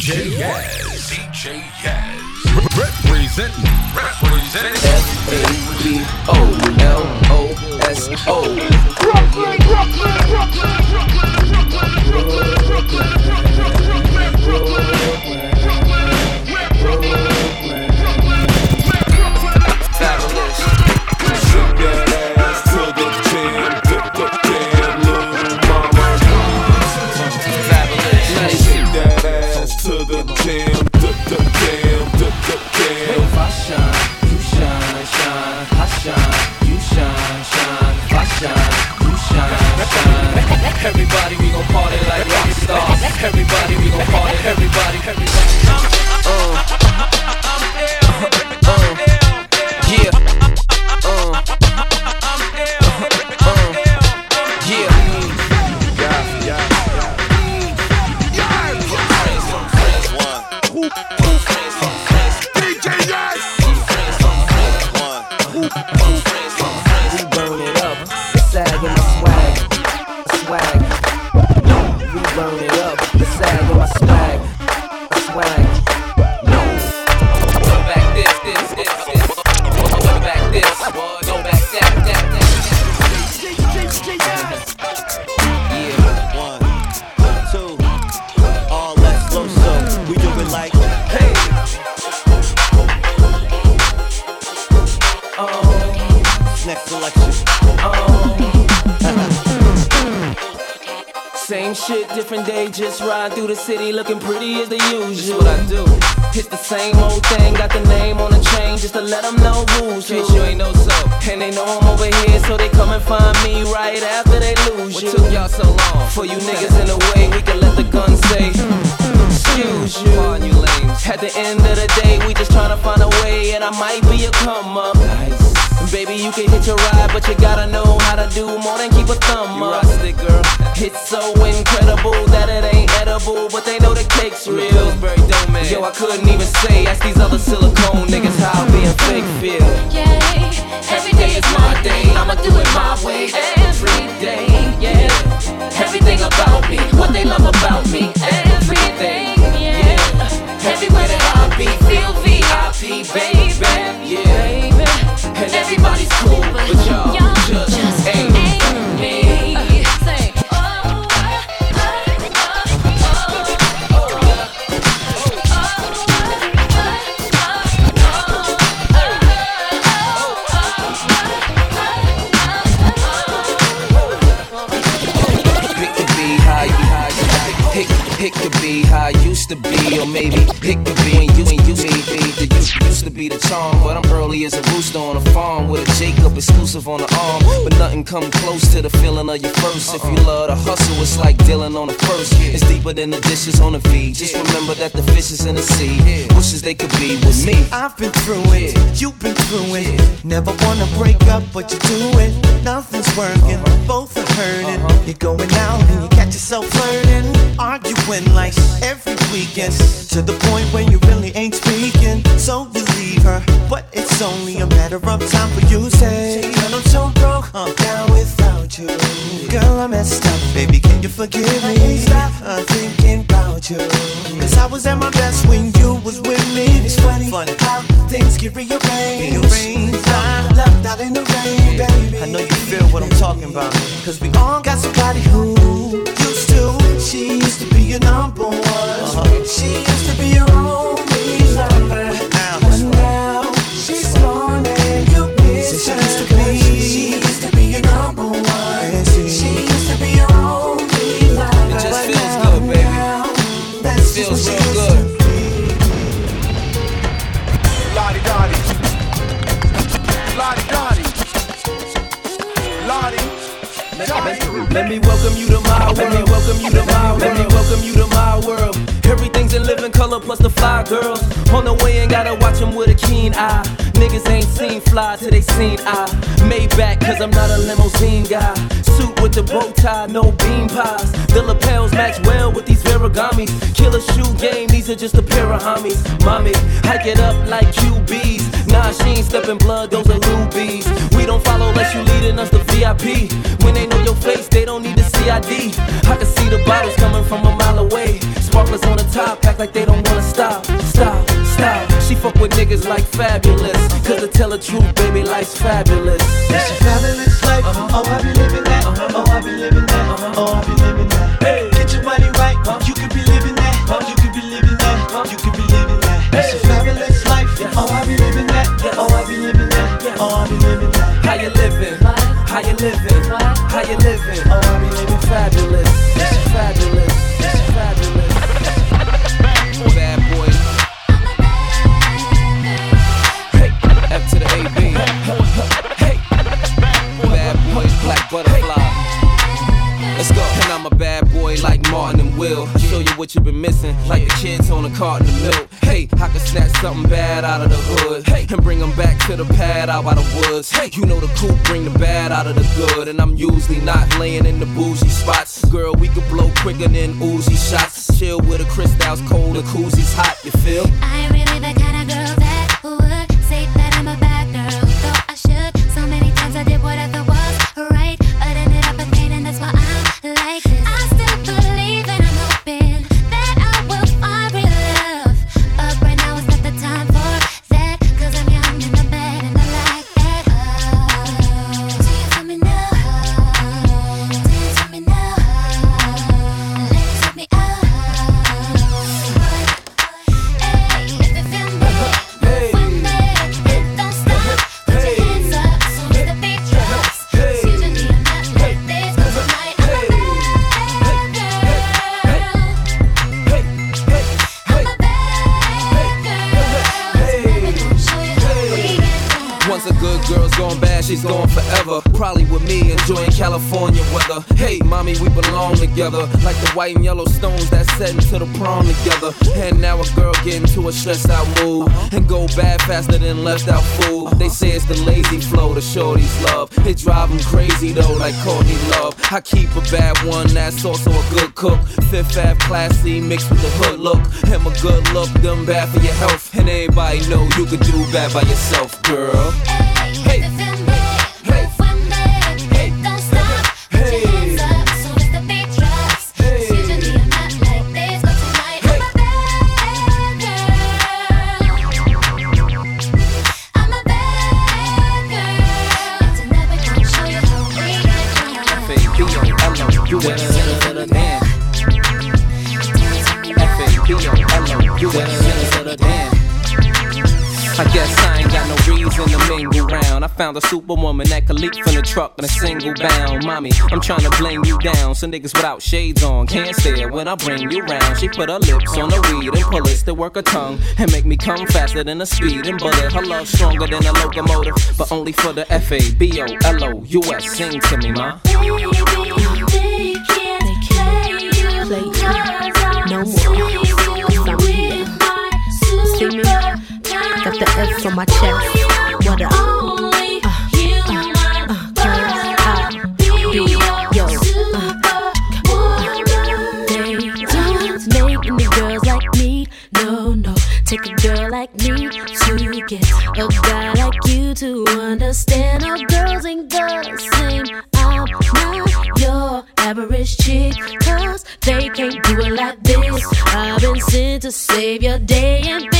DJ Yaz. DJ Yaz. Representing. Representing. F A B O L O S O. Brooklyn, Brooklyn, Brooklyn, Fabolous. Everybody, we gon' party like rock stars. Everybody, we gon' party. Everybody, everybody. Uh. Just ride through the city looking pretty as the usual. what I do. It's the same old thing, got the name on the chain just to let them know who's who. you ain't know so. And they know I'm over here, so they come and find me right after they lose what you. took y'all so long? For you niggas in the way, we can let the gun say, excuse you. you lames. At the end of the day, we just tryna find a way, and I might be a come up. Nice. Baby, you can hit your ride, but you gotta know how to do more than keep a thumb you up. It, girl. It's so incredible that it ain't edible, but they know the cake's real. Yo, I couldn't even say, ask these other silicone niggas how being fake feel. Yeah, every day is my day, I'ma do it my way every day. Yeah, everything about me, what they love about me, to charm, but I'm early as a rooster on a farm with a Jacob exclusive on the arm. But nothing come close to the feeling of your first. If you love the hustle, it's like dealing on the first. It's deeper than the dishes on the feed. Just remember that the fish is in the sea. Wishes they could be with me. I've been through it, you've been through it. Never wanna break up, but you do it. Nothing's working, both are hurting. You're going out and you catch yourself flirting, arguing like every weekend. To the point where you really ain't speaking. So you leave her, but it's only a matter of time for you to say, Girl, I'm so broke, I'm down without you. Girl, I messed up, baby, can you forgive me? Stop uh, thinking about you. Cause I was at my best when you was with me. It's funny, funny. how things get rearranged. I'm left out in the rain, baby. I know talking about. Cause we all got somebody who used to. She used to be your number one. Uh-huh. She welcome you to my world. Let me welcome you to my world. Everything's in living color plus the fly girls. On the way and gotta watch them with a keen eye. Niggas ain't seen fly till they seen I. Made back, cause I'm not a limousine guy. Suit with the bow tie, no bean pies. The lapels match well with these Ferragamis. Killer shoe game, these are just a pair of homies. Mommy, hike it up like QBs. Nah, she ain't stepping blood, those are rubies. We don't follow unless you leading us to VIP. When they know your face, they don't need the CID. I can see the bottles coming from a mile away. Sparklers on the top, act like they don't wanna stop. Stop, stop. She fuck with niggas like Fabolous. Cause to tell the truth, baby, life's fabulous. It's a fabulous life. Oh, I be living that. Oh, I be living that. Oh, I be living that. Get your money right. You could be living that. You could be living that. You could be living that. It's a fabulous life. Oh, I be living that. Oh, I be living that. Oh, I be living that. How you living? How you living? How you living? Oh, I be living fabulous. Like Martin and Will. Show you what you've been missing, like the kids on a carton of milk. Hey, I can snatch something bad out of the hood. Hey, and bring them back to the pad out by the woods. Hey, you know the coupe bring the bad out of the good. And I'm usually not laying in the bougie spots. Girl, we could blow quicker than Uzi shots. Chill with the crystals cold, the koozies hot, you feel? I really the faster than left out food. They say it's the lazy flow, the shorties love. It drive them crazy though, like Courtney Love. I keep a bad one that's also a good cook. Fifth Ave classy mixed with the hood look. Him a good look, them bad for your health. And everybody know you could do bad by yourself, girl. Hey, I guess I ain't got no reason to mingle round. I found a superwoman that could leap from the truck in a single bound. Mommy, I'm trying to bling you down. Some niggas without shades on can't stare when I bring you round. She put her lips on the weed and pull it to work her tongue and make me come faster than a speeding bullet. Her love stronger than a locomotive, but only for the F A B O L O U S. Sing to me, ma. Baby, they can't play you no more. Got the F on my chest. What up? Uh, uh, uh, girl, I be yo. Uh, make girls like me. No, no. Take a girl like me to get a guy like you to understand. All girls ain't the same. I'm not your average chick. Cause they can't do it like this. I've been sent to save your day, and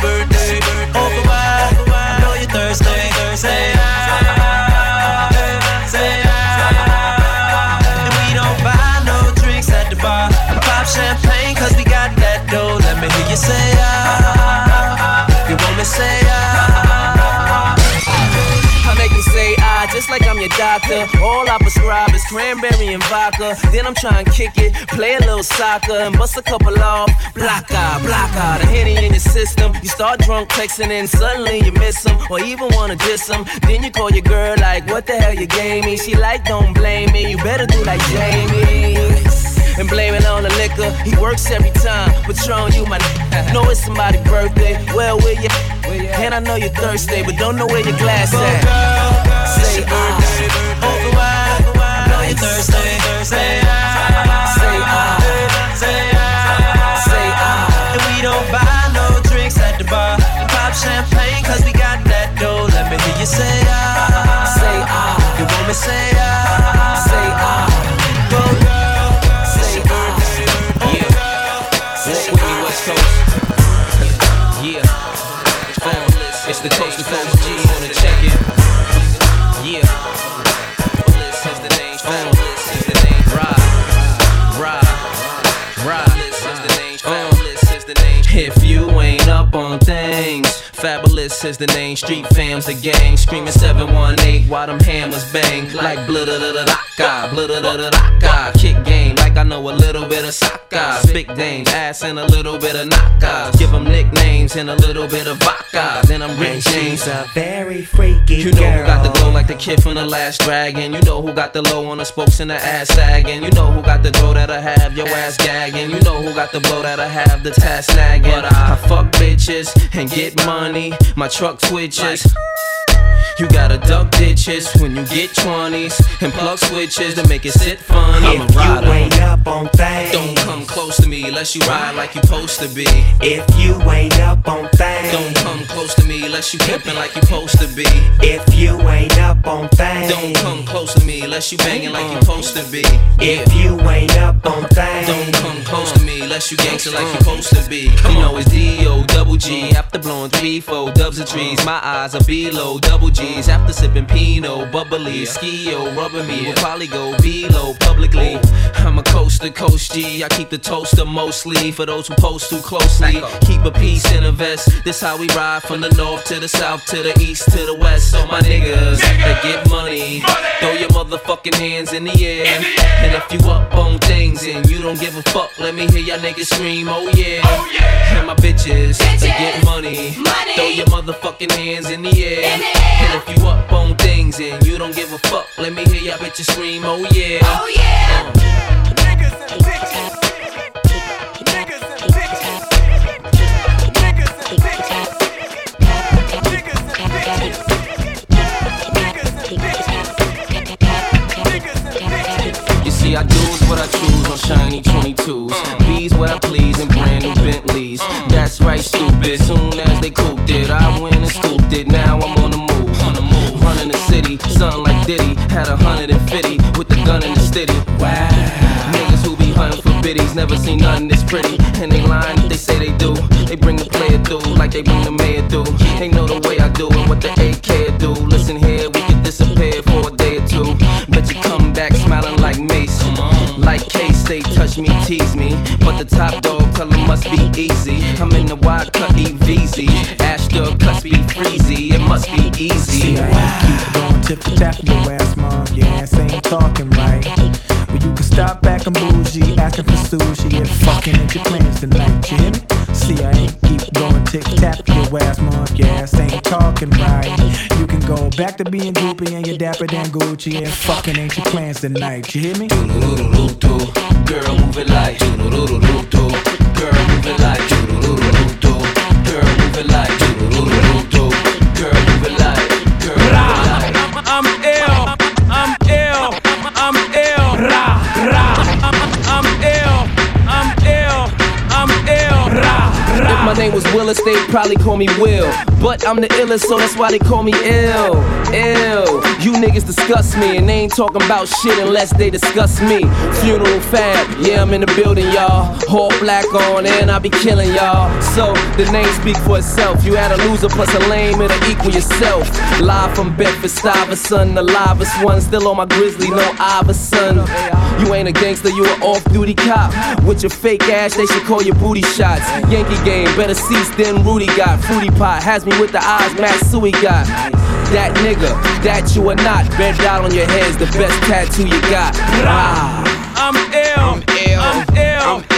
birthday. Open wide, I know you're thirsty. Say say. And we don't buy no drinks at the bar. Pop we got that dough. Let me hear you say. You want me say say I, just like I'm your doctor. All I prescribe is cranberry and vodka. Then I'm trying to kick it, play a little soccer, and bust a couple off. Block out, block out, the henny in your system. You start drunk texting, and suddenly you miss them, or even wanna diss them. Then you call your girl like, what the hell you gave me? She like, don't blame me, you better do like Jamie and blame it on the liquor. He works every time. Patron, you my know it's somebody's birthday. Well, where you? And I know you're thirsty, but don't know where your glass at. Say ah, Open wide, I know you're thirsty. Say say ah, say ah, say ah. And we don't buy no drinks at the bar. Pop champagne, cause we got that dough. Let me hear you say ah, Say ah, You want me say if ain't up on things, Fabolous is the name, street fams the gang, screaming 718 while them hammers bang, like blah da da da da blah da da da da kick game I know a little bit of soccer, big dames, ass and a little bit of knockouts, give them nicknames and a little bit of vodka, then I'm Rick James. a very freaky You know who got the glow like the kid from the last dragon. You know who got the low on the spokes and the ass sagging. You know who got the dough that'll have your ass gagging. You know who got the blow that'll have the task snagging. But I, I fuck bitches and get money. My truck switches. You gotta duck ditches when you get 20s and plug switches to make it sit funny. I'm a rider. Ain't up on things, Don't come close to me unless you ride like you supposed to be. if you ain't up on things, Don't come close to me unless you pimpin' like you supposed to be. if you ain't up on things, Don't come close to me unless you banging like you supposed to be. if you ain't up on things, Don't come close to me unless you gangster like you supposed to be. You know it's D-O, double G. After blowing three, four dubs of trees, my eyes are below, double G's. After sipping Pinot, bubbly, ski-o, rubber me, will probably go below publicly. I'm a coast to coast G. I keep the toaster mostly for those who post too closely. Keep a piece in a vest. This how we ride from the north to the south to the east to the west. So my niggas that get money, throw your motherfucking hands in the air. And if you up on things and you don't give a fuck, let me hear y'all niggas scream, oh yeah. And my bitches, that get money, throw your motherfucking hands in the air. And if you up on things and you don't give a fuck, let me hear y'all bitches scream, oh yeah. Oh yeah. See, I do what I choose on shiny 22s. B's what I please in brand new Bentleys. That's right, stupid. Soon as they cooped it, I went and scooped it. Now I'm on the move. On the move. Running the city, something like Diddy. Had a hundred and fifty with the gun in the city. Wow. Biddies never seen nothing this pretty. And they lying they say they do. They bring the player through like they bring the mayor through. They know the way I do it, what the AK do. Listen here, we can disappear for a day or two. Bet you come back smiling like Mace. Like K-State, touch me, tease me. But the top dog color must be easy. I'm in the wide cut EVZ. Ashton cuts be freezy. It must be easy. See, I keep going tip for tap your ass, mom. Your ass ain't talking Stop acting bougie, acting for sushi. If fucking ain't your plans tonight, you hear me? See, I ain't keep going tick tap. Your ass monkey ass ain't talking right. You can go back to being goopy and your dapper than Gucci. If fucking ain't your plans tonight, you hear me? Girl, move it like Girl, move it like Girl, move it like Girl, move it like I'm ill, I'm ill, I'm ill. Do-do-do-do-do. probably call me Will. But I'm the illest, so that's why they call me ill. Ill. You niggas disgust me, and they ain't talking about shit unless they discuss me. Funeral fab, yeah, I'm in the building, y'all. All black on, and I be killing y'all. So the name speak for itself. You had a loser plus a lame, it'll equal yourself. Live from Bedford Stuyvesant, the livest one. Still on my grizzly, no Iverson. You ain't a gangster, you an off-duty cop. With your fake ass, they should call you booty shots. Yankee game, better seats than Rudy got. Fruity pot has me with the eyes Matsui got. That nigga, that you are not. Bent out on your head's the best tattoo you got. Rah. I'm ill. I'm ill. I'm ill. I'm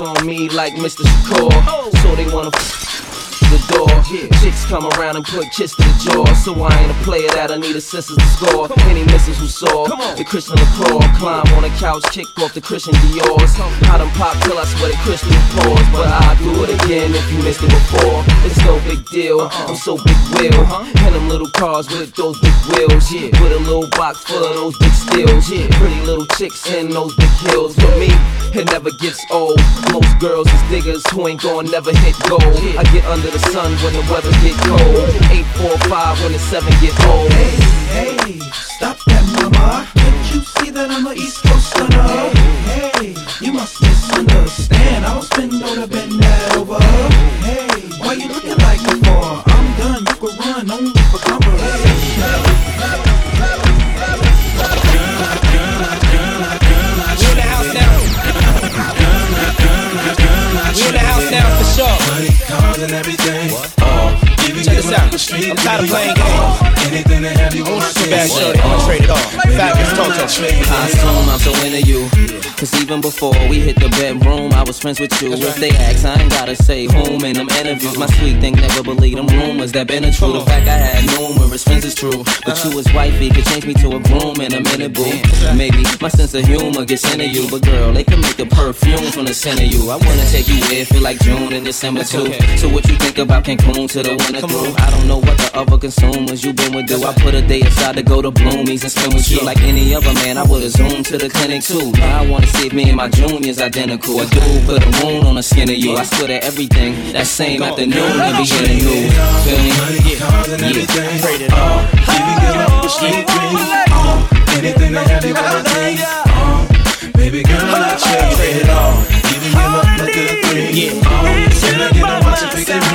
on me like Mr. Shakur. So they wanna door. Chicks come around and put kiss to the jaw. So I ain't a player that I need a assistance to score. Any misses who saw the Christian Lacroix climb on the couch, kick off the Christian Dior's. I done pop till I sweat a Christian pause, but I'll do it again if you missed it before. It's no big deal. I'm so big wheel. And them little cars with those big wheels. Yeah, with a little box full of those big steels. Yeah, pretty little chicks in those big heels. For me, it never gets old. Most girls is diggers who ain't gon' never hit gold. I get under the sun when the weather get cold. 845 when the 7 get old. Hey, hey, stop that, mama. Can't you see that I'm a East Coast stunner? Hey, hey, you must misunderstand. I don't spend no to the street. I'm tired of playing games. Anything to have you on my Too bad, team. shorty. I'ma trade it off. Fabolous Toto. I assume I'm so into you. Cause even before we hit the bedroom, I was friends with you. If they ask, I ain't gotta say whom in them interviews. My sweet thing never believe them rumors that been a true. The fact I had numerous friends is true. But you as wifey could change me to a groom in a minute, boo. Maybe my sense of humor gets into you. But girl, they can make a perfume from the scent of you. I wanna take you there, feel like June and December too. So what you think about Cancun to the winter through? I don't know what the other consumers you been with do. I put a day aside to go to Bloomies and spend with you. Like any other man, I would've zoomed to the clinic too. Now I wanna see if me and my juniors identical. A dude put a wound on the skin of you. I swear that everything that same afternoon and be getting new. Feel me? And Uh, even give up street dreams. Uh, anything to have you on my team. Uh, baby girl, I trade it all. Even give up good things. Uh, can I a watch and pick it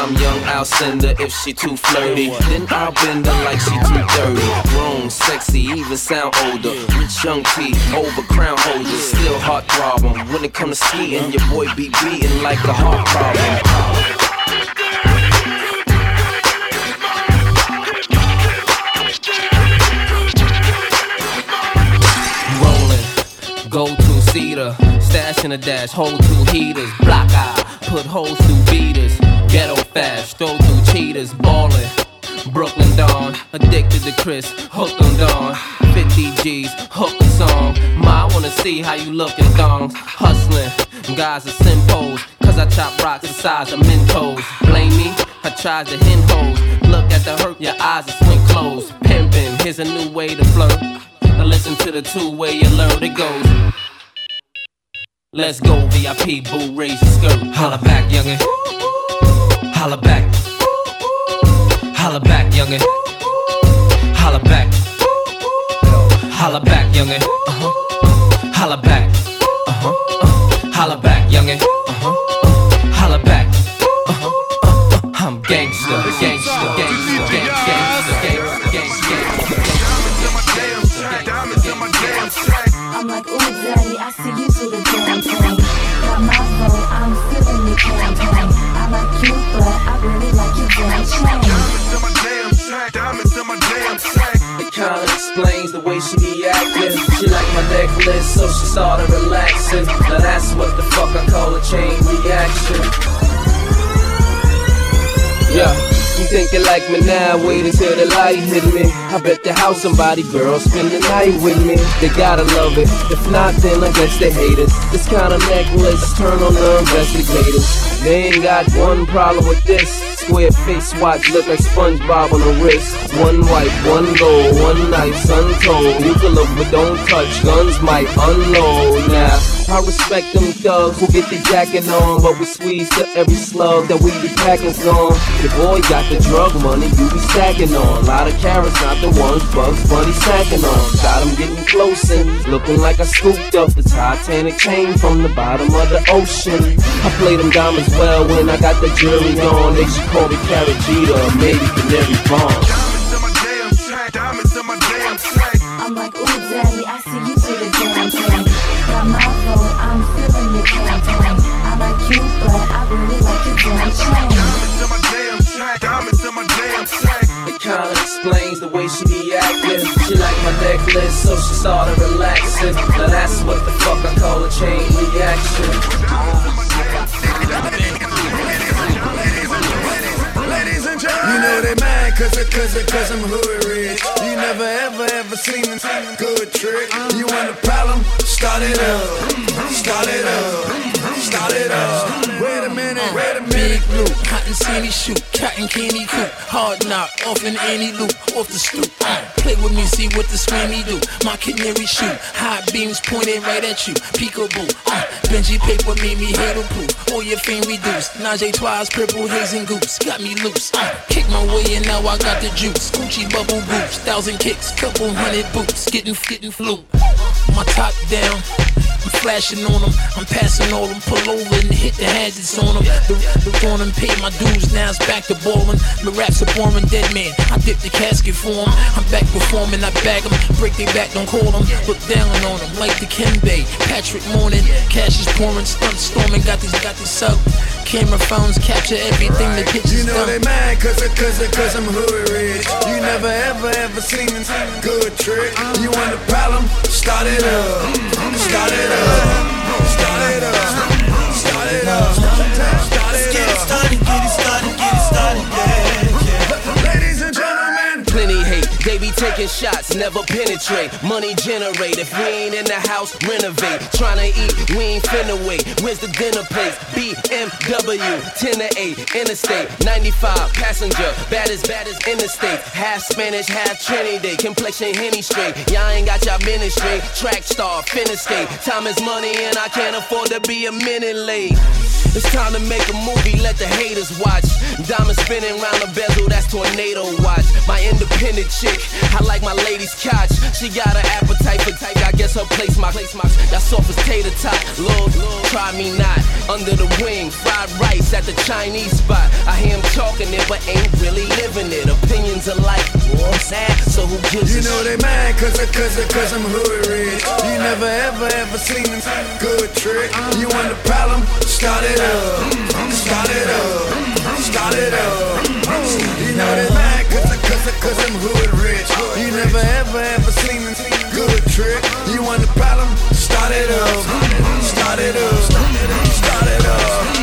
I'm young, I'll send her if she too flirty. Then I'll bend her like she too dirty. Grown, sexy, even sound older. Rich young T, over crown holders. Still heart problem. When it comes to skiing, your boy be beating like a heart problem. Go to cedar, stash in a dash, hold two heaters, block eye, put holes through beaters, ghetto fast, throw through cheaters, ballin'. Brooklyn Dawn, addicted to Chris, hooked on Dawn. 50 G's, hooked on song. Ma, I wanna see how you look in thongs. Hustling, guys are simpos, cause I chop rocks the size of Mentos. Blame me, I tried to hen hoes. Look at the hurt, your eyes are swing closed. Pimpin', here's a new way to flirt. Now listen to the two-way alert, it goes. Let's go, VIP, boo, raise your skirt. Holla back, youngin'. Holla back. Holla back, youngin'. Holla back. Holla back, youngin'. Uh-huh. Holla back. Uh-huh. Uh. Holla back, youngin'. Uh-huh. Uh. Holla back. Uh-huh. Uh. Uh. I'm gangsta, gangsta, gangsta, gangsta, gangsta, so she started relaxing. Now that's what the fuck I call a chain reaction. Yeah. You think you like me now? Wait until the light hit me. I bet the house somebody girl spend the night with me. They gotta love it. If not, then I guess they hate it. This kind of necklace turn on the investigators. They ain't got one problem with this. Square face watch look like SpongeBob on the wrist. One white, one gold, one knife, untold. You can look but don't touch. Guns might unload now. I respect them thugs who get the jacket on, but we squeeze to every slug that we be packing on. Your boy got the drug money you be stacking on. A Lot of carrots, not the ones Bugs Bunny stacking on. Got Got 'em getting close and looking like I scooped up the Titanic came from the bottom of the ocean. I play them diamonds well when I got the jury on. They should call me Carrot maybe Canary Bonds. Like my necklace, so she started relaxing. Now that's what the fuck I call a chain reaction. You know they mad cause, cause, cause I'm hood rich. You never ever ever seen a good trick. You want a problem? Start it up. Start it up. Start it up. Wait a minute. Wait a minute. Big blue, cotton candy shoot, cotton candy coop, hard knock, off in any loop, off the stoop. Uh, play with me, see what the scrammy do. My canary shoot, high beams pointed right at you. Peekaboo, uh, Benji paper made me hate proof. All your fame reduced. Najee twice, purple haze and goose, got me loose. Uh, kick my way and now I got the juice. Gucci bubble boots, thousand kicks, couple hundred boots, getting getting flu. My top down. I'm flashing on them, I'm passing all them, pull over and hit the hazards on them. The, the on them, pay my dues, now it's back to ballin'. The raps are boring, dead man. I dip the casket for 'em. I'm back performing, I bag 'em, break their back, don't call them. Look down on them, like the Kembe. Patrick Mourning, cash is pouring, stunt storming, got these, got these up. Camera phones capture everything, the pictures You know they mad cause, I- cause, cause I'm hood rich. You never ever ever seen a good trick. You want a problem? Start it up. Start it up. Start it up. Start it up. Start it Get it started, get it started, get it started, yeah, yeah. Ladies and gentlemen. Plenty hate, they be taking shots, never penetrate. Money generate. If we ain't in the house, renovate. Tryna eat, we ain't finna wait. Where's the dinner place? BMW, 10 to 8, interstate, 95, passenger, bad as bad as interstate. Half Spanish, half Trinity, complexion henny straight. Y'all ain't got y'all ministry. Track star, finna skate. Time is money and I can't afford to be a minute late. It's time to make a movie, let the haters watch. Diamond spinning round the bezel, that's tornado watch. My independent chick, I like my lady's couch. She got an appetite for type, I guess her place my place my. That soft as tater tot, Lord, try me not. Under the wing, fried rice at the Chinese spot. I hear him talking it, but ain't really living it. Opinions alike, war sad, so who gives You know they mad cause, I- cause, I- cause I'm hood rich. You never ever ever seen a good trick. You want the problem? Start it up. Start it up. Start it up. You know they mad cause, cause, I'm hood rich. You never ever ever seen a good trick. You want the problem? Start it up. Start it up. Start it up. Wait a minute.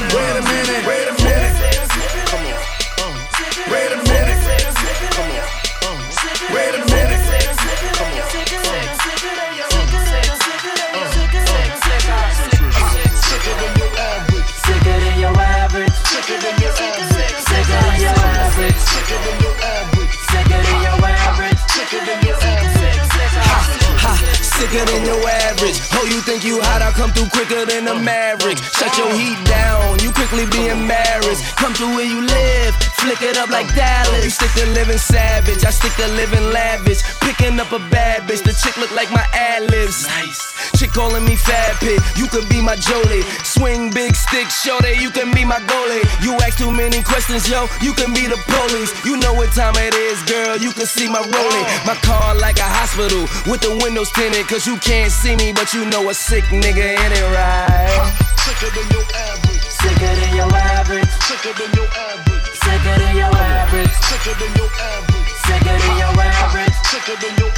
Ha, sicker than your average. Oh, you think you hot? I come through quicker than a maverick. Shut your heat down, you quickly be embarrassed. Come through where you live, flick it up like Dallas. You stick to living savage, I stick to living lavish. Picking up a bad bitch, the chick look like my ad libs. Nice. Chick calling me fat pit, you could be my Jolie. Swing big stick, shorty, you can be my goalie. You ask too many questions, yo, you can be the police. You know what time it is, girl, you can see my rolling. My car like a hospital with the windows tinted, cause you can't see me, but you know a sick nigga in it, right? Sicker than your average. Sicker than your average. Sicker than your average. Sicker than your average. Sicker than your average. Sicker than your average. Sicker than your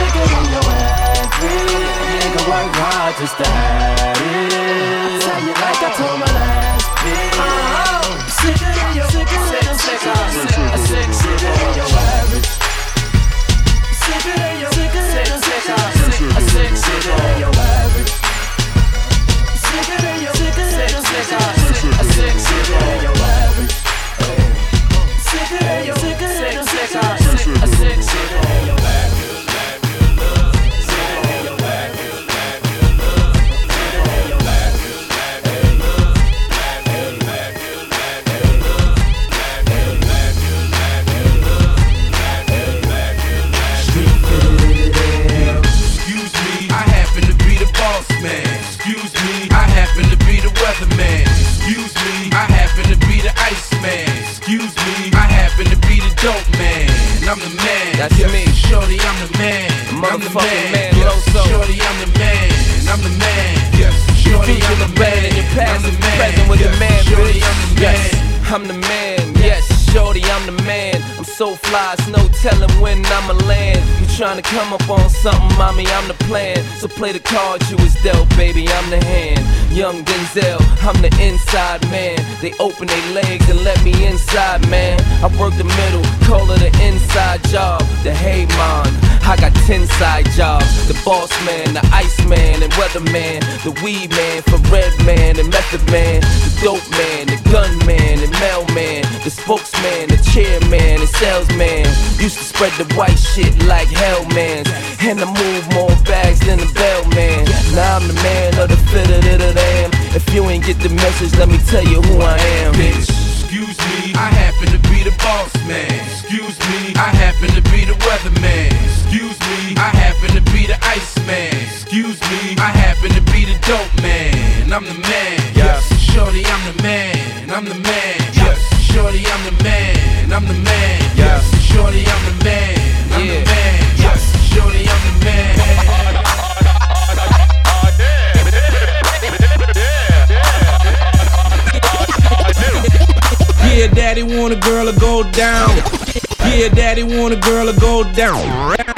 Nigga, you know everything. Nigga, work hard just to have it. I tell you like I told my last bitch. Uh-huh. Sick of your. sick of. The weed man, for red man, and Method Man. The dope man, the gun man, and mailman. The spokesman, the chairman, and salesman. Used to spread the white shit like I'm the man. Yes, shorty, I'm the man. I'm the man. Yes, shorty, I'm the man. I'm the man. Yes, shorty, I'm the man. Yeah, daddy want a girl to go down. Yeah, daddy want a girl to go down.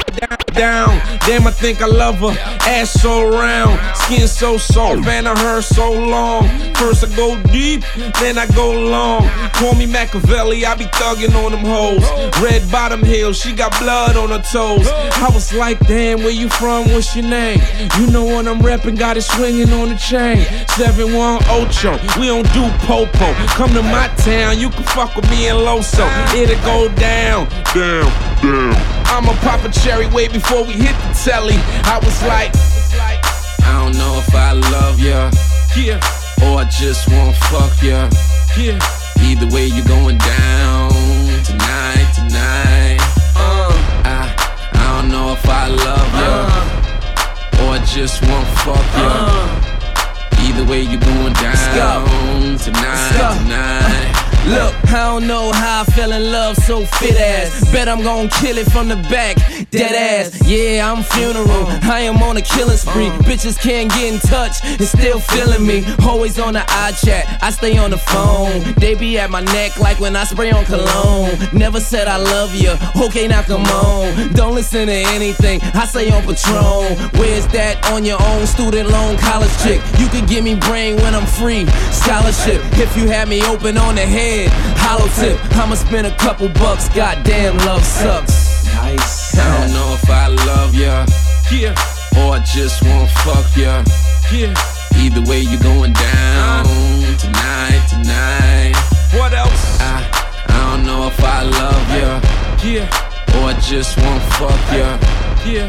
Down. Damn, I think I love her. Ass so round, skin so soft, and I her so long. First I go deep, then I go long. Call me Machiavelli, I be thugging on them hoes. Red bottom heel, she got blood on her toes. I was like, damn, where you from? What's your name? You know what I'm reppin', got it swinging on the chain. 7-1 Ocho, we don't do popo. Come to my town, you can fuck with me in Loso. It'll go down, down, down. I'ma pop a cherry way before we hit the telly. I was like, I don't know if I love ya, yeah, or I just wanna fuck ya, yeah. Either way, you're going down tonight, tonight. Uh, I, I don't know if I love ya, or I just wanna fuck ya. Either way, you going down tonight, tonight. Look, I don't know how I fell in love so fit ass. Bet I'm gon' kill it from the back, dead ass. Yeah, I'm funeral. I am on a killing spree. Bitches can't get in touch and still feeling me. Always on the eye chat, I stay on the phone. They be at my neck like when I spray on cologne. Never said I love you. Okay, now come on. Don't listen to anything I say on Patron. Where's that on your own student loan college chick? You could give me brain when I'm free. Scholarship if you had me open on the head. Hollow tip, I'ma spend a couple bucks. Goddamn, love sucks. Nice. I don't know if I love ya, yeah, or I just wanna fuck ya, yeah. Either way, you're going down uh. tonight, tonight. What else? I, I don't know if I love ya, yeah, or I just wanna fuck ya, yeah.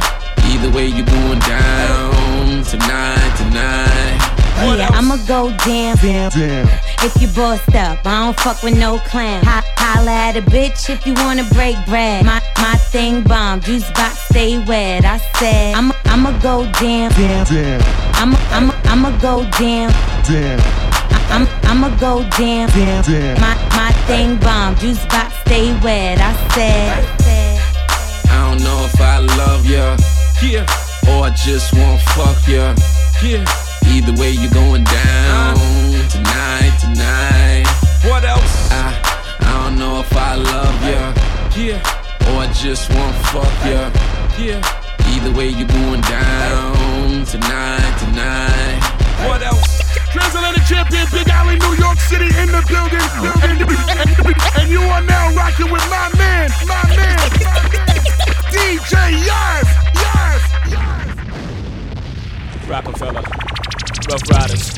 Either way, you're going down tonight, tonight. What Yeah. I'ma go damn, damn, damn. If you bossed up, I don't fuck with no clown. Ho- holla at a bitch if you wanna break bread. My my thing bomb, juice box stay wet. I said I'ma I'ma go damn, damn, damn. I'ma I'ma I'ma go damn, damn. I'm I'ma go damn, damn, damn. My my thing bomb, juice box stay wet. I said. I don't know if I love ya, yeah, or I just wanna fuck ya, yeah. Either way, you're going down tonight, tonight. What else? I, I don't know if I love ya, yeah, or I just wanna fuck ya, yeah. Either way, you're going down tonight, tonight. What else? Transatlantic champion, Big Alley, New York City in the building. And, and- and you are now rocking with my man, my man, my man, DJ Yaz, Yaz, Roc-A-Fella, Ruff Ryders,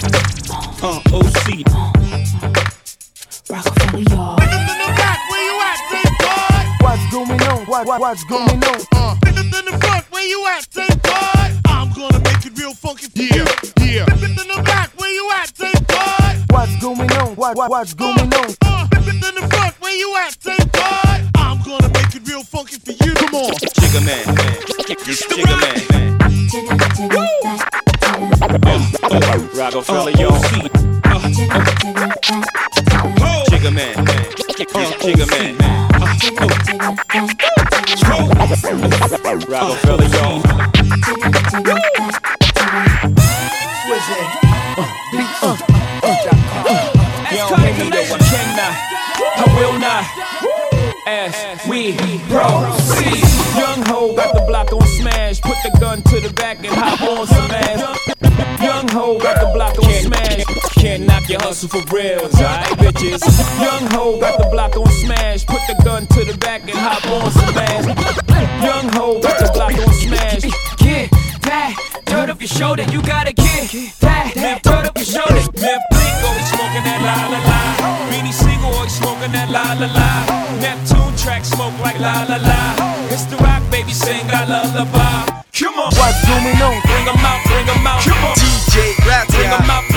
uh, OC. Roc-A-Fella, y'all. In the, in the back, where you at, big boy? What's going on? What, what, what's going on? Uh, in, the, in front, where you at, big boy? I'm gonna make it real funky for you. Yeah, In, in the back, where you at, big boy? What's going on? What, what, what's going on? Uh, in the front, where you at, big boy? Gonna make it real funky for you. Come on. Jigga man, Jigga man. Roc-A-Fella, yo. Jigga man, Jigga man. Roc-A-Fella, yo. Hustle for real, alright, bitches. Young ho got the block on smash. Put the gun to the back and hop on some ass. Young ho got the block on smash. Get that dirt up your shoulder. You gotta get that dirt up your shoulder. Left blink, always oh, smoking that la la la. Beanie Sigel, oh, always smoking that la la la. Neptune track smoke like la la la. It's the rock, baby, sing a lullaby. Come on. What's going on? Bring 'em out, bring 'em out. Come on. DJ Rap, Bring 'em out,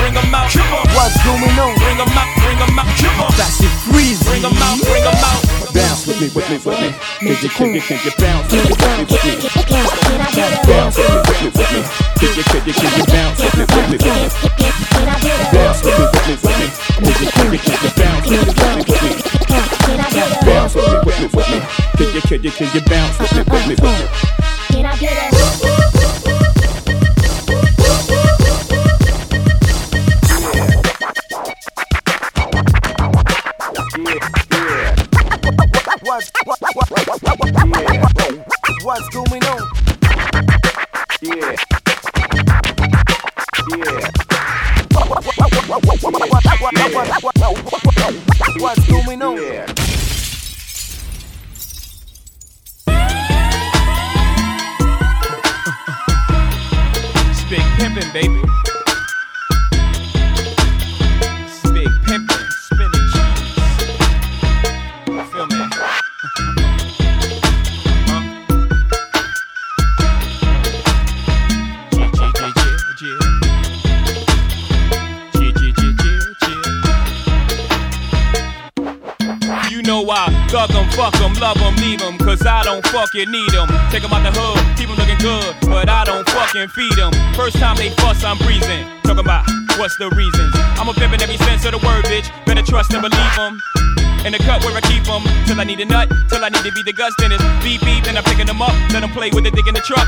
What's going on? Bring 'em out, bring 'em out. Come on. That's it, freeze. Bring 'em out, bring 'em out. Bounce with me, with me, with me. Can you, can you, can you bounce with me, with me, with me? Bounce with me, with me, with me. Can you, can you, can you bounce with me, with me, with me? Bounce with me, with me, with me. Can you, can you, can you bounce with me, with me, with me? Bounce with me, with me, with me. Can you, can you, can you bounce with me, with me, with me? Can I get a What's, what, what, what, what, what, what's going on? Yeah. What's going on? Yeah. Big pimpin', baby. Thug 'em, fuck 'em, love 'em, leave 'em. Cause I don't fucking need 'em. Take 'em out the hood, keep 'em looking good. But I don't fucking feed 'em. First time they fuss, I'm breezing. Talking about what's the reasons. I'm a pimp in every sense of the word, bitch. Better trust and believe 'em. In the cut where I keep keep 'em. Till I need a nut, till I need to be the guts. Then it's beep beep, then I'm picking 'em up. Let 'em play with the dick in the truck.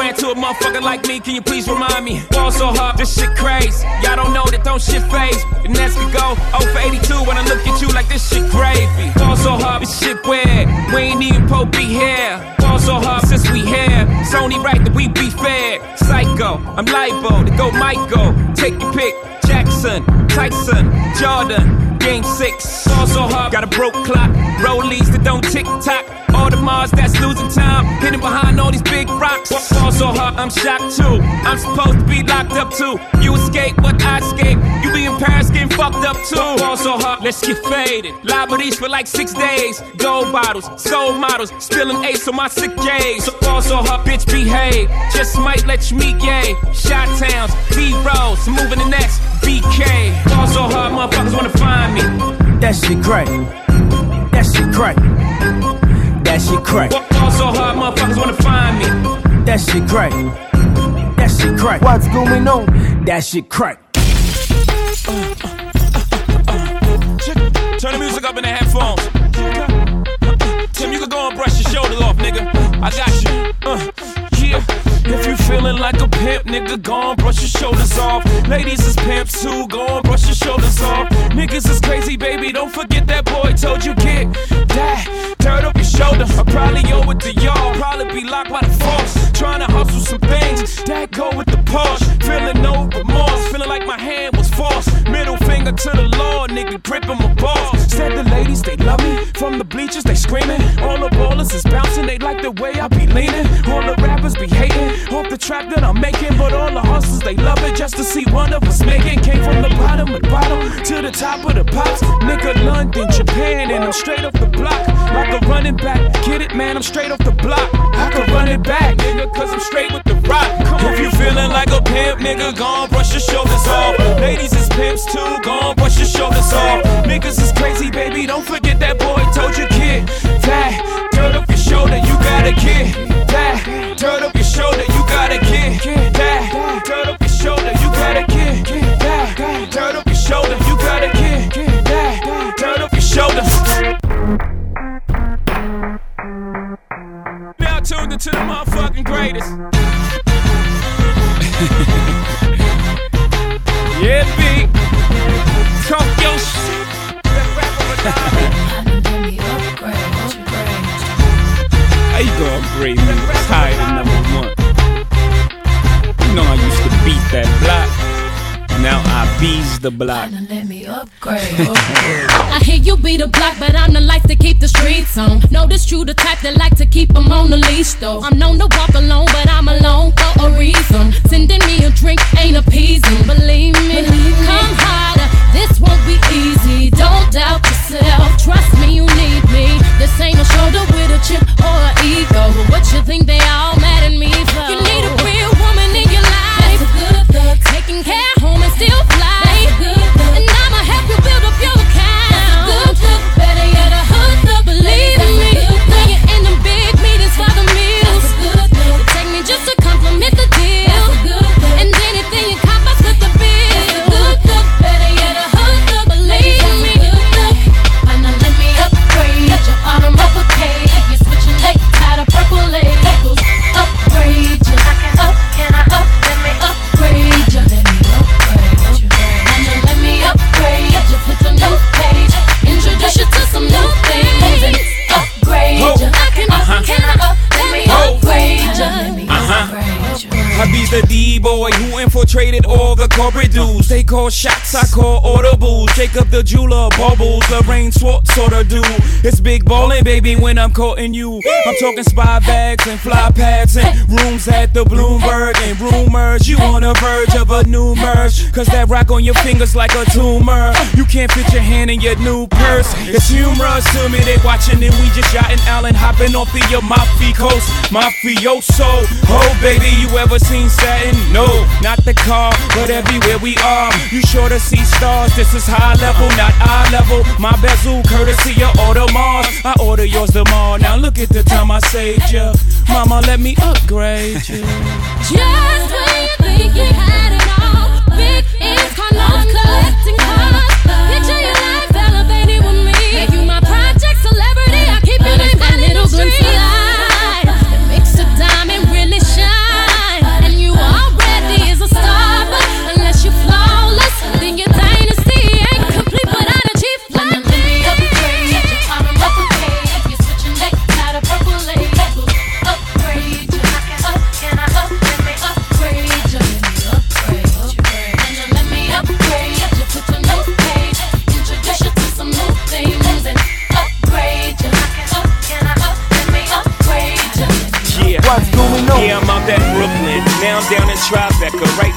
What's 50 grand to a motherfucker like me? Can you please remind me? Ball so hard, this shit crazy. Y'all don't know that don't shit phase. And as we go, 0 for 82 when I look at you like this shit gravy. Ball so hard, this shit weird. We ain't even po be here. Ball so hard since we here. It's only right that we be fair. Psycho, I'm liable to go Michael. Take your pick. Jackson, Tyson, Jordan, Game six. Ball so hard, got a broke clock. Rollies that don't tick tock. Audemars that's losing time. Hidden behind all these big rocks. Ball so hard, I'm shocked too. I'm supposed to be locked up too. You escape, but I escape. You be in Paris getting fucked up too. Ball so hard, let's get faded. Liberties for like six days. Gold bottles, soul models. Spilling ace on my sick days. So ball so hard, bitch, behave. Just might let you meet gay. Shot towns, B rolls, moving the next. BK. Ball so hard, motherfuckers wanna find me. That shit crack. That shit crack. That shit crack. Ball so hard, motherfuckers wanna find me. That shit crack. That shit crack. What's going on? That shit crack. Turn the music up in the headphones. Tim, you can go and brush your shoulders off, nigga. I got you. Feeling like a pimp, nigga, go and brush your shoulders off. Ladies is pimps too, go and brush your shoulders off. Niggas is crazy, baby, don't forget that boy told you get that. Turn up your shoulder. I probably owe it to y'all. Probably be locked by the force. Trying to hustle some things that go with the Porsche. Feeling no remorse, feeling like my hand was forced. Middle finger to the law, nigga, gripping my balls. The ladies, they love me. From the bleachers, they screaming. All the ballers is bouncing, they like the way I be leaning. All the rappers be hating. Hope the trap that I'm making, but all the hustlers, they love it just to see one of us making. Came from the bottom of the bottom to the top of the pops. Nigga, London, Japan, and I'm straight off the block. Like a running back. Get it, man, I'm straight off the block. I can run it back, nigga, cause I'm straight with the rock. Come if you feeling like a pimp, nigga, gon' brush your shoulders off. Ladies is pimps too, gon' brush your shoulders off. Niggas is crazy, baby, don't forget that boy told you, kid. That, dirt up your shoulder, you gotta get. That, dirt up your shoulder, you gotta get. That, dirt up your shoulder, you gotta get. That, dirt up your shoulder, you gotta get. That, dirt up your shoulder. Now tuned into the motherfucking greatest. yeah, B. Talk your shit. How you gonna upgrade me? It's higher than number one. You know I used to beat that block. Now I bees the block. Let me upgrade. I hear you be the block, but I'm the life to keep the streets on. Notice you the type that like to keep them on the leash, though. I'm known to walk alone, but I'm alone for a reason. Sending me a drink ain't appeasing, believe me. Come harder, this won't be easy, don't doubt yourself. Trust me, you need me. This ain't a shoulder with a chip or an ego. But what you think they all mad at me for? You need a real woman in your life. That's a good look, taking care. The corporate dues. They call shots, I call audibles. Jacob the jeweler, bubbles, the rain sort sorta do. It's big ballin', baby, when I'm courting you. I'm talking spy bags and fly pads and rooms at the Bloomberg and rumors. You on the verge of a new merge. Cause that rock on your fingers like a tumor. You can't fit your in your new purse. It's humorous to me, they watching and we just yachting Allen hopping off the Amalfi Coast. Mafioso. Oh, baby, you ever seen satin? No, not the car, but everywhere we are. You sure to see stars. This is high level, not eye level. My bezel, courtesy of Audemars. I order yours tomorrow. Now look at the time I saved you. Mama, let me upgrade you. Just when you think you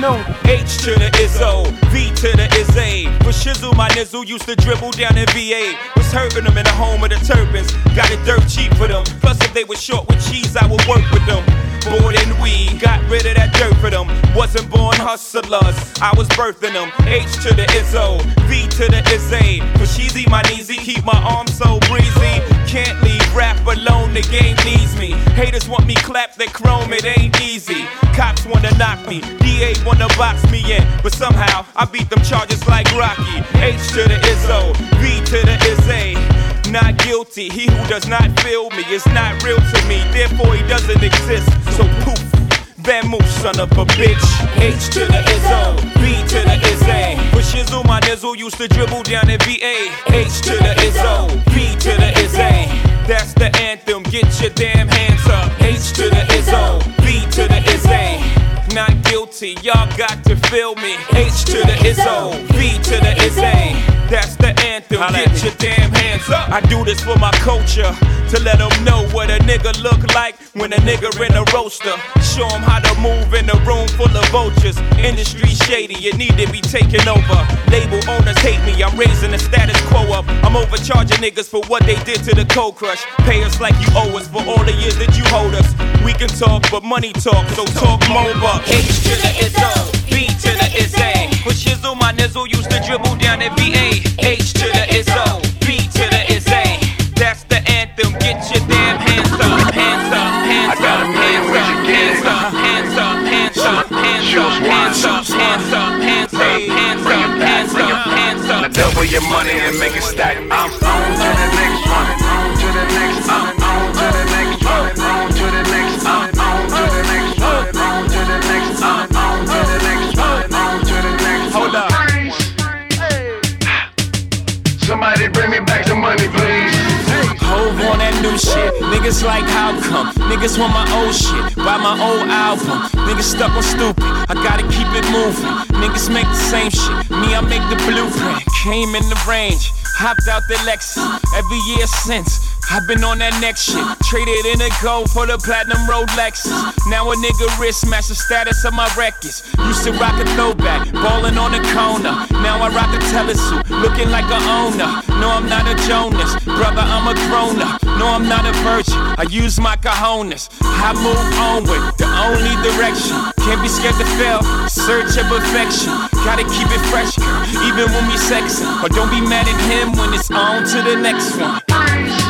H to the Izzo, V to the Izzy. But Shizzle, my nizzle, used to dribble down in VA. Was hurting them in the home of the turbans. Got it dirt cheap for them. Plus, if they were short with cheese, I would work with them. More than we got rid of that dirt for them. Wasn't born hustlers, I was birthing them. H to the Izzo, V to the Izzy. But sheezy, my kneesy, keep my arms so breezy. Can't leave rap alone, the game needs me. Haters want me clap that chrome, it ain't easy. Cops wanna knock me, DA wanna box me in. But somehow, I beat them charges like Rocky. H to the Izzo, V to the Izzy. Not guilty, he who does not feel me is not real to me, therefore he doesn't exist. So poof, Vamoose, son of a bitch. H to the Izzo, B to the Izzy. But Shizzle, my nizzle, used to dribble down in VA. H to the Izzo, B to the Izzy. That's the anthem, get your damn hands up. H to the Izzo, B to the Izzy. Not guilty, y'all got to feel me. H to the Izzo, B to the Izzy. That's the anthem, get your damn hands up. I do this for my culture to let them know what a nigga look like when a nigga in a roaster. Show them how to move in a room full of vultures. Industry shady, it need to be taken over. Label owners hate me, I'm raising the status quo up. I'm overcharging niggas for what they did to the cold crush. Pay us like you owe us for all the years that you hold us. We can talk, but money talk, so talk more. H to the Izzo, B to the Izzy. With Shizzle, my nizzle used to dribble down at VA. H to the Izzo, B to the Izzy. That's the anthem, get your damn hands up, hands up, hands up, hands up, hands up, hands up, hands up, hands up, hands up, hands up, hands up, hands up, hands up, hands up. Double your money and make it stack. I'm on to the next one. On to the next one. New shit. Niggas like how come? Niggas want my old shit. Buy my old album. Niggas stuck on stupid. I gotta keep it moving. Niggas make the same shit. Me, I make the blueprint. Came in the range. Hopped out the Lexus. Every year since. I've been on that next shit. Traded in a gold for the platinum Rolexes. Now a nigga wrist match the status of my records. Used to rock a throwback, ballin' on the corner. Now I rock a telesuit, looking like a owner. No, I'm not a Jonas, brother, I'm a grown up. No, I'm not a virgin. I use my cojones. I move onward, the only direction. Can't be scared to fail. Search of perfection. Gotta keep it fresh, even when we sexin'. But don't be mad at him when it's on to the next one.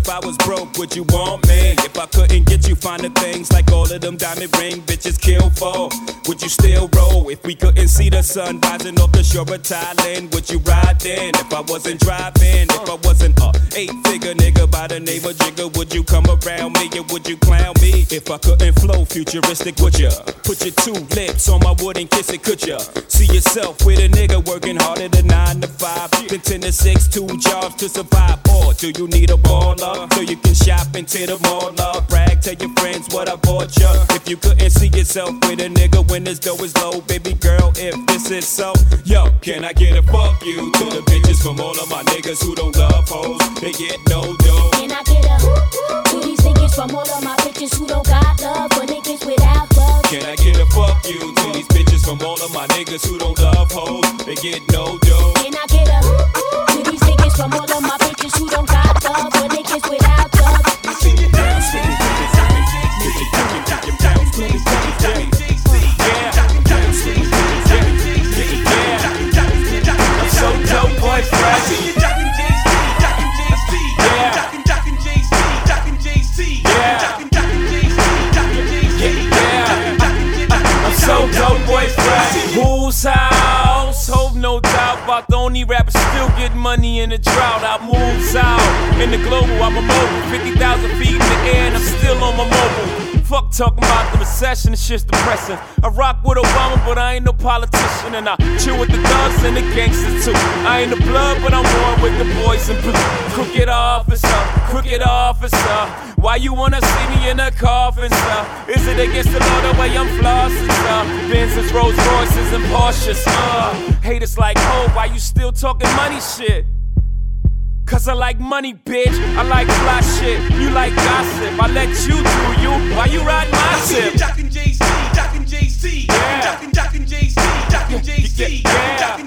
if I was broke, would you want me? If I couldn't get you finer things like all of them diamond ring bitches kill for, would you still roll? If we couldn't see the sun rising off the shore of Thailand, would you ride then? If I wasn't driving, if I wasn't a eight figure nigga by the name of Jigga, would you come around me and would you clown me? If I couldn't flow futuristic, would ya? Put your two lips on my wood and kiss it, could ya? See yourself with a nigga working harder than nine to five, then ten to six, two jobs to survive. Or do you need a baller so you can shop into the mall? Love, brag, tell your friends what I bought ya. If you couldn't see yourself with a nigga when his dough is low, baby girl, if this is so, yo, can I get a fuck you to the bitches from all of my niggas who don't love hoes? They get no dough. Can I get a to these niggas from all of my bitches who don't got love for niggas without love? Can I get a fuck you to these bitches from all of my niggas who don't love hoes? They get no dough. Can I get a to these niggas from all of my bitches who don't got it's just depressing. I rock with Obama, but I ain't no politician, and I chill with the thugs and the gangsters too. I ain't the blood, but I'm one with the boys in blue. Crooked officer, crooked officer. Why you wanna see me in a coffin, sir? Is it against the law the way I'm flossing, sir? Benzes, Rolls Royces, and Porsches, uh. Haters like, oh, why you still talking money shit? Cause I like money, bitch. I like fly shit. You like gossip. I let you do you. Why you ride my ship? Jockin' JC, Jockin' JC, Jockin' Jockin' JC, Jockin' JC, Jockin'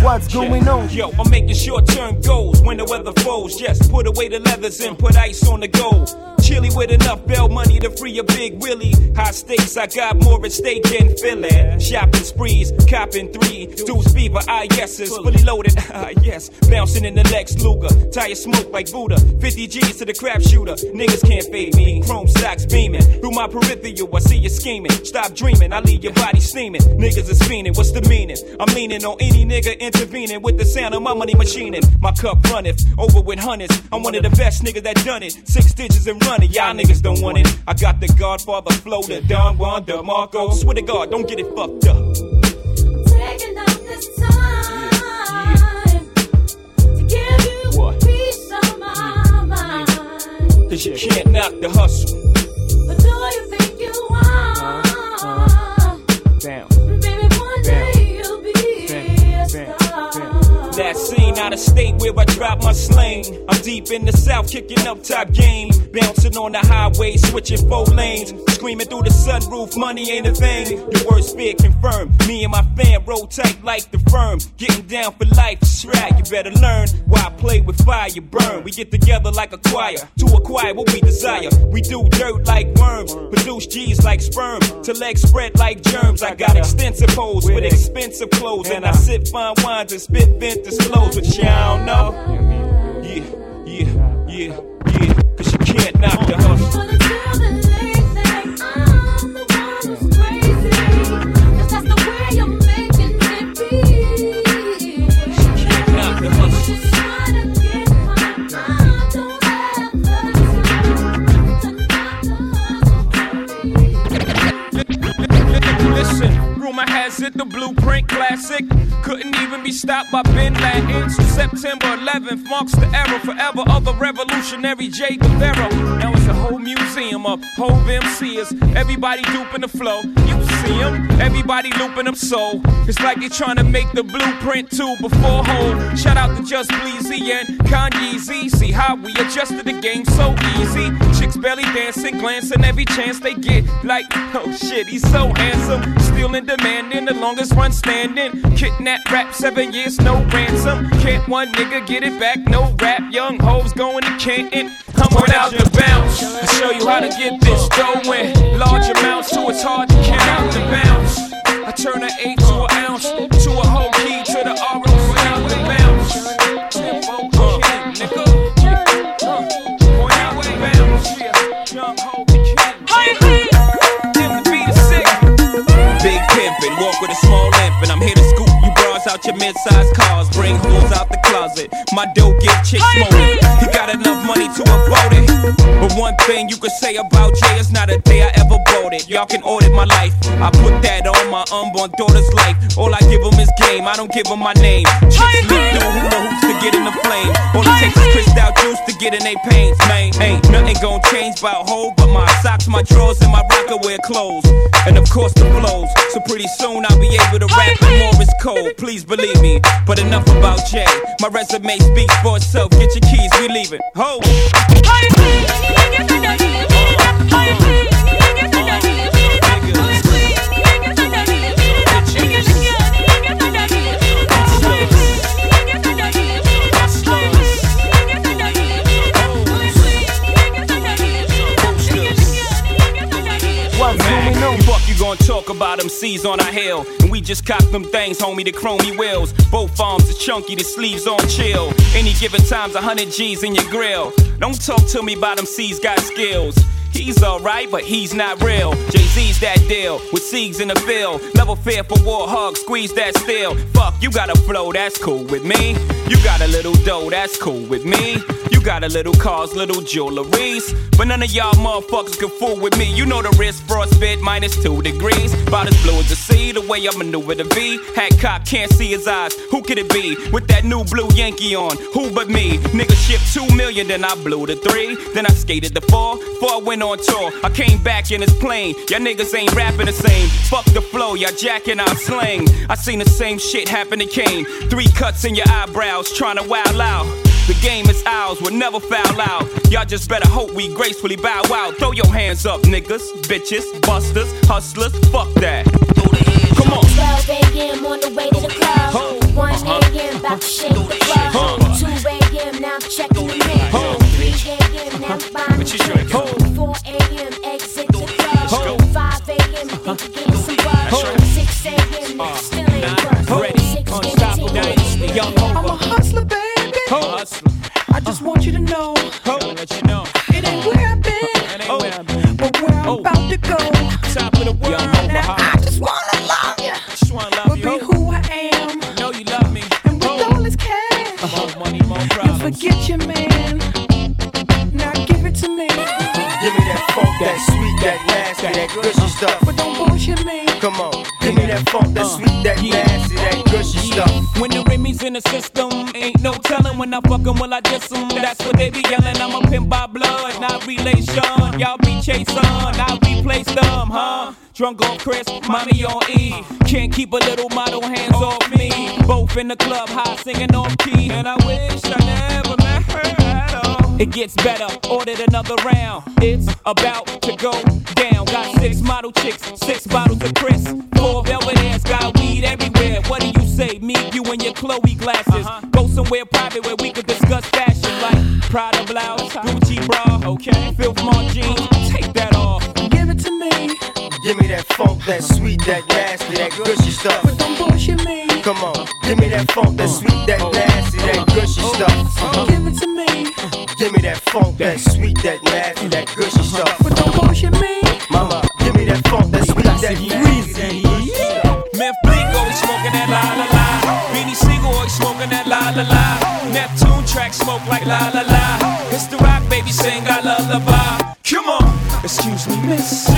What's going on? Yo, I'm making short term goals when the weather falls. Yes, put away the leathers and put ice on the gold. Chilly with enough bail money to free a big Willie. High stakes, I got more at stake than Philly. Shopping sprees, copping three. Deuce fever, ah yeses, fully loaded, ah yes. Bouncing in the Lex Luger, tire smoke like Buddha. 50 G's to the crap shooter. Niggas can't fade me. Chrome stocks beaming. Through my peripheral, I see you scheming. Stop dreaming, I leave your body steaming. Niggas is fiending, what's the meaning? I'm leaning on any nigga intervening with the sound of my money machining. My cup runneth over with hundreds. I'm one of the best niggas that done it. Six digits and running, y'all niggas don't want it. I got the Godfather flow, the Don Juan DeMarco. Swear to God, don't get it fucked up. Taking this time to give you What? peace of my mind. Cause you can't knock the hustle. State where I drop my sling. I'm deep in the south, kicking up top game. Bouncing on the highway, switching four lanes. Screaming through the sunroof, money ain't a thing. Your worst fear confirmed. Me and my fam roll tight like the firm. Getting down for life, right. You better learn why I play with fire, you burn. We get together like a choir to acquire what we desire. We do dirt like worms, produce G's like sperm. To legs spread like germs. I got extensive hoes with expensive clothes. And I sip fine wines and spit vintage flows, but y'all know. Yeah, yeah, yeah, yeah. Cause you can't knock the hustle. Rumor has it the blueprint classic couldn't even be stopped by Bin Laden. September 11th marks the era forever of the revolutionary J. Guevara. Now a whole museum of whole MCs. Everybody duping the flow. You see them, everybody looping them so. It's like they trying to make the blueprint too before whole. Shout out to Just Bleezy and Kanye Z. See how we adjusted the game so easy. Chicks belly dancing, glancing every chance they get. Like, oh shit, he's so handsome. Still in demand the longest run standing. Kidnap rap, seven years, no ransom. Can't one nigga get it back, no rap. Young hoes going to Canton. I'm without the bounce. I show you how to get this dough in large amounts, so it's hard to count out the bounce. I turn an eight to an ounce, to a whole key to the R without the bounce. Tempo king, nigga. Point out the bounce. Young hoe king. Them to be the sick. Big pimpin', walk with a small out your mid-sized cars, bring hoes out the closet. My dough get chicks smoking. He got enough money to afford it. But one thing you could say about Jay is not a day I ever bought it. Y'all can audit my life. I put that on my unborn daughter's life. All I give them is game, I don't give them my name. Chicks look through hula hoops to get in the flame. All it takes is crystal juice to get in they pains, man. Ain't nothing gon' change about hoe, but my socks, my drawers, and my Rocawear clothes. And of course the flows. So pretty soon I'll be able to rap and more is cold. Please believe me. But enough about Jay. My resume speaks for itself. Get your keys, we leaving. Ho! Fuck you gonna talk about them C's on our hill. And we just cop them things, homie, the chromey wheels. Both arms are chunky, the sleeves on chill. Any given time's a hundred G's in your grill. Don't talk to me about them C's got skills. He's alright, but he's not real. Jay Z's that deal with C's in the field. Level fear for war hug, squeeze that steel. Fuck, you got a flow, that's cool with me. You got a little dough, that's cool with me. You got a little cars, little jewelries. But none of y'all motherfuckers can fool with me. You know the wrist frostbit minus two degrees. About as blue as the sea, the way I maneuver the V. Hat cop can't see his eyes. Who could it be? With that new blue Yankee on. Who but me? Nigga shipped two million, then I blew the three. Then I skated the four. Four went on tour, I came back in his plane. Y'all niggas ain't rapping the same. Fuck the flow, y'all jacking out slang. I seen the same shit happen to Kane. Three cuts in your eyebrows, trying to wow out. The game is ours, we'll never foul out. Y'all just better hope we gracefully bow out. Throw your hands up, niggas, bitches, busters, hustlers, fuck that. Come on. 5 a.m. on the way to the club. 1 a.m. about to shake the club. 2 a.m. now I'm checking the mix. 3 a.m. now I'm buying the 4 a.m. exit the club. 5 a.m. getting some buzz. 6 a.m. still ain't. Ready, unstoppable I'm a hustler, baby. I just want you to know. let you know. It ain't where I've been, but where I'm about to go. That funk, that sweet, that nasty, that uh, gushy stuff. When the Remy's in the system, ain't no telling when I fuck 'em, will I diss 'em? That's what they be yelling. I'm a pimp by blood, not relation. Y'all be chasing, I replace them, huh? Drunk on Cris, mommy on E. Can't keep a little model hands off me. Both in the club, high singing off key. And I wish I never It gets better, ordered another round. It's about to go down. Got six model chicks, six bottles of Cris. Four velvet ass, got weed everywhere. What do you say? Me, you, and your Chloe glasses. Uh-huh. Go somewhere private where we could discuss fashion like Prada blouse, uh-huh. Gucci bra, okay? Filth Mart jeans, take that off. Give it to me. Give me that funk, that sweet, that nasty, that gushy stuff. But don't bullshit me. Come on, give me that funk, that sweet, that oh. nasty, that gushy oh. stuff. Funk, that sweet, that nasty, that gushy stuff. Uh-huh. But don't bullshit me. Mama, give me that funk, that sweet, that nasty. Memph Bleek always smoking that la la la. Beanie Sigel always smoking that la la la. Neptune track smoke like la la la. It's the rock baby sing I love the bar. Come on, excuse me miss,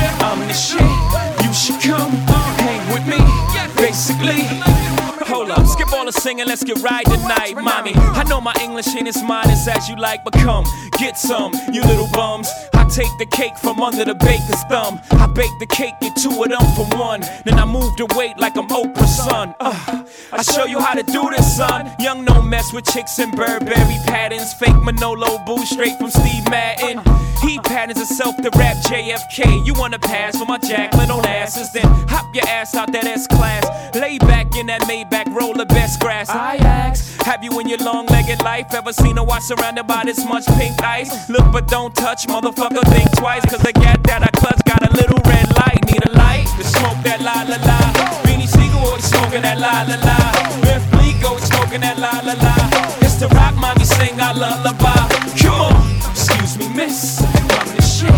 singing, let's get right tonight, mommy. I know my English ain't as modest as you like, but come, get some, you little bums. Take the cake from under the baker's thumb. I bake the cake, get two of them for one. Then I move the weight like I'm Oprah's son. Uh, I show you how to do this, son. Young no mess with chicks in Burberry patterns. Fake Manolo boo straight from Steve Madden. He patterns himself to rap JFK. You wanna pass for my Jacqueline on asses? Then hop your ass out that S class. Lay back in that Maybach, roll the best grass. I ask, have you in your long legged life ever seen a watch surrounded by this much pink ice? Look but don't touch, motherfucker, think twice. Cause the gap that I clutch got a little red light. Need a light to smoke that la la la. Beanie Sigel always smoking that la la la. Biff Bleek always smoking that la la la. It's the rock mommy sing I lullaby. Come on, excuse me, miss. I'm the shit.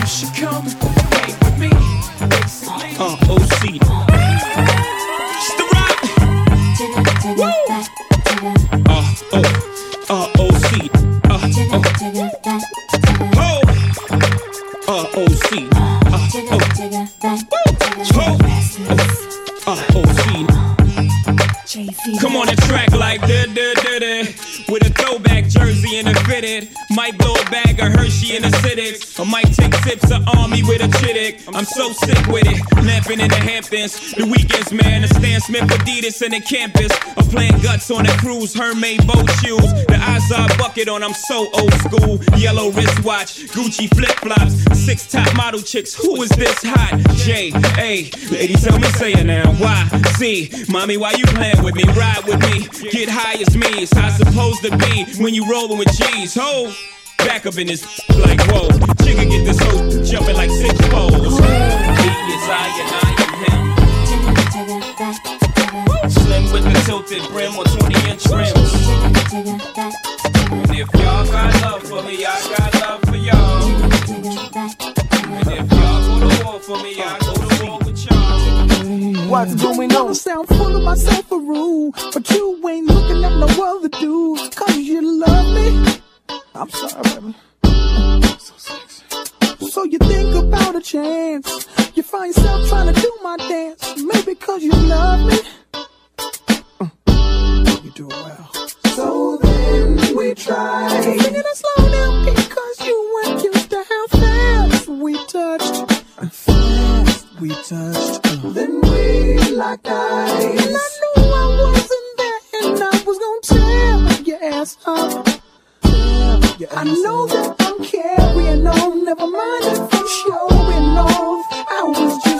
You should come hang with me. Uh, OC. With a throwback jersey and a fitted. Might blow a bag of Hershey in acidics. Or might take sips of Army with a chittick. I'm so sick with it. Lamping in the Hamptons. The weekends, man. The Stan Smith Adidas and the campus. I'm playing guts on a cruise. Hermaid boat shoes. The Azar bucket on. I'm so old school. Yellow wristwatch. Gucci flip flops. Six top model chicks. Who is this hot? J A. Lady, tell me, say it now. Why? Z. Mommy, why you playing with me? Ride with me. Get high as me. It's how it's supposed to be when you rollin' with G's. Ho! Back up in this like whoa. Chicken get this hoe jumping like six foes. He is I and I am him. Slim with the tilted brim or 20 inch rims. And if y'all got love for me, I got love for y'all. And if y'all go to war for me, I What's going on? Sound full of myself a room, but you ain't looking at no other dudes. Cause you love me. I'm sorry, baby. So sexy. So you think about a chance. You find yourself trying to do my dance. Maybe cause you love me. Uh, you do it well. So then we try. Taking it slow down because you weren't used to how fast we touched. Fast we touched. Then we locked eyes. And I knew I wasn't there and I was gonna tear your ass up. I know that I'm carrying on, never mind if I'm showing off. I was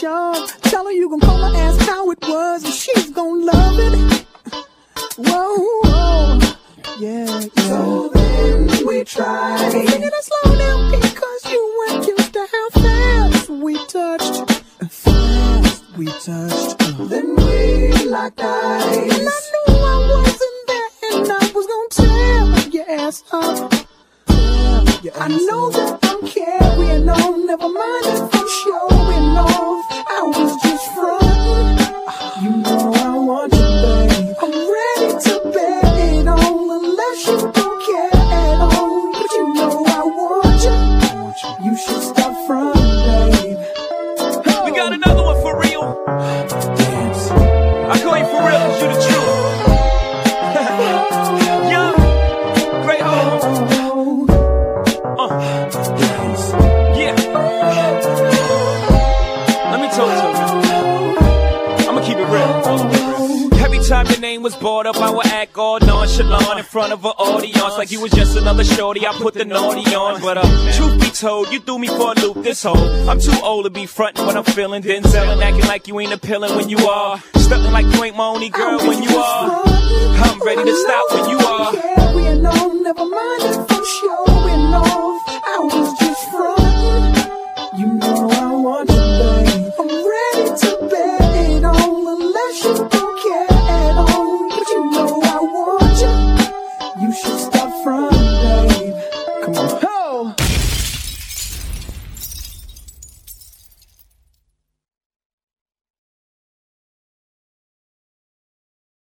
shove. Tell her you gon' call her, ask how it was, and she's gon' love it. Whoa, whoa. Yeah, yeah. So then we tried. Singing it slow down because you weren't used to how fast we touched. Fast we touched. Uh. Then we locked eyes. And I knew I wasn't there, and I was gonna tear your ass up. I know that I'm carrying on. Never mind if brought up, I would act all nonchalant in front of an audience like you was just another shorty. I put the naughty on, but uh, truth be told, you threw me for a loop this whole. I'm too old to be frontin' what I'm feeling, then selling, acting like you ain't appealing when you are, stuffing like you ain't my only girl when you are. I'm ready to stop when you are. Carrying on, never mind if I'm showing off. I was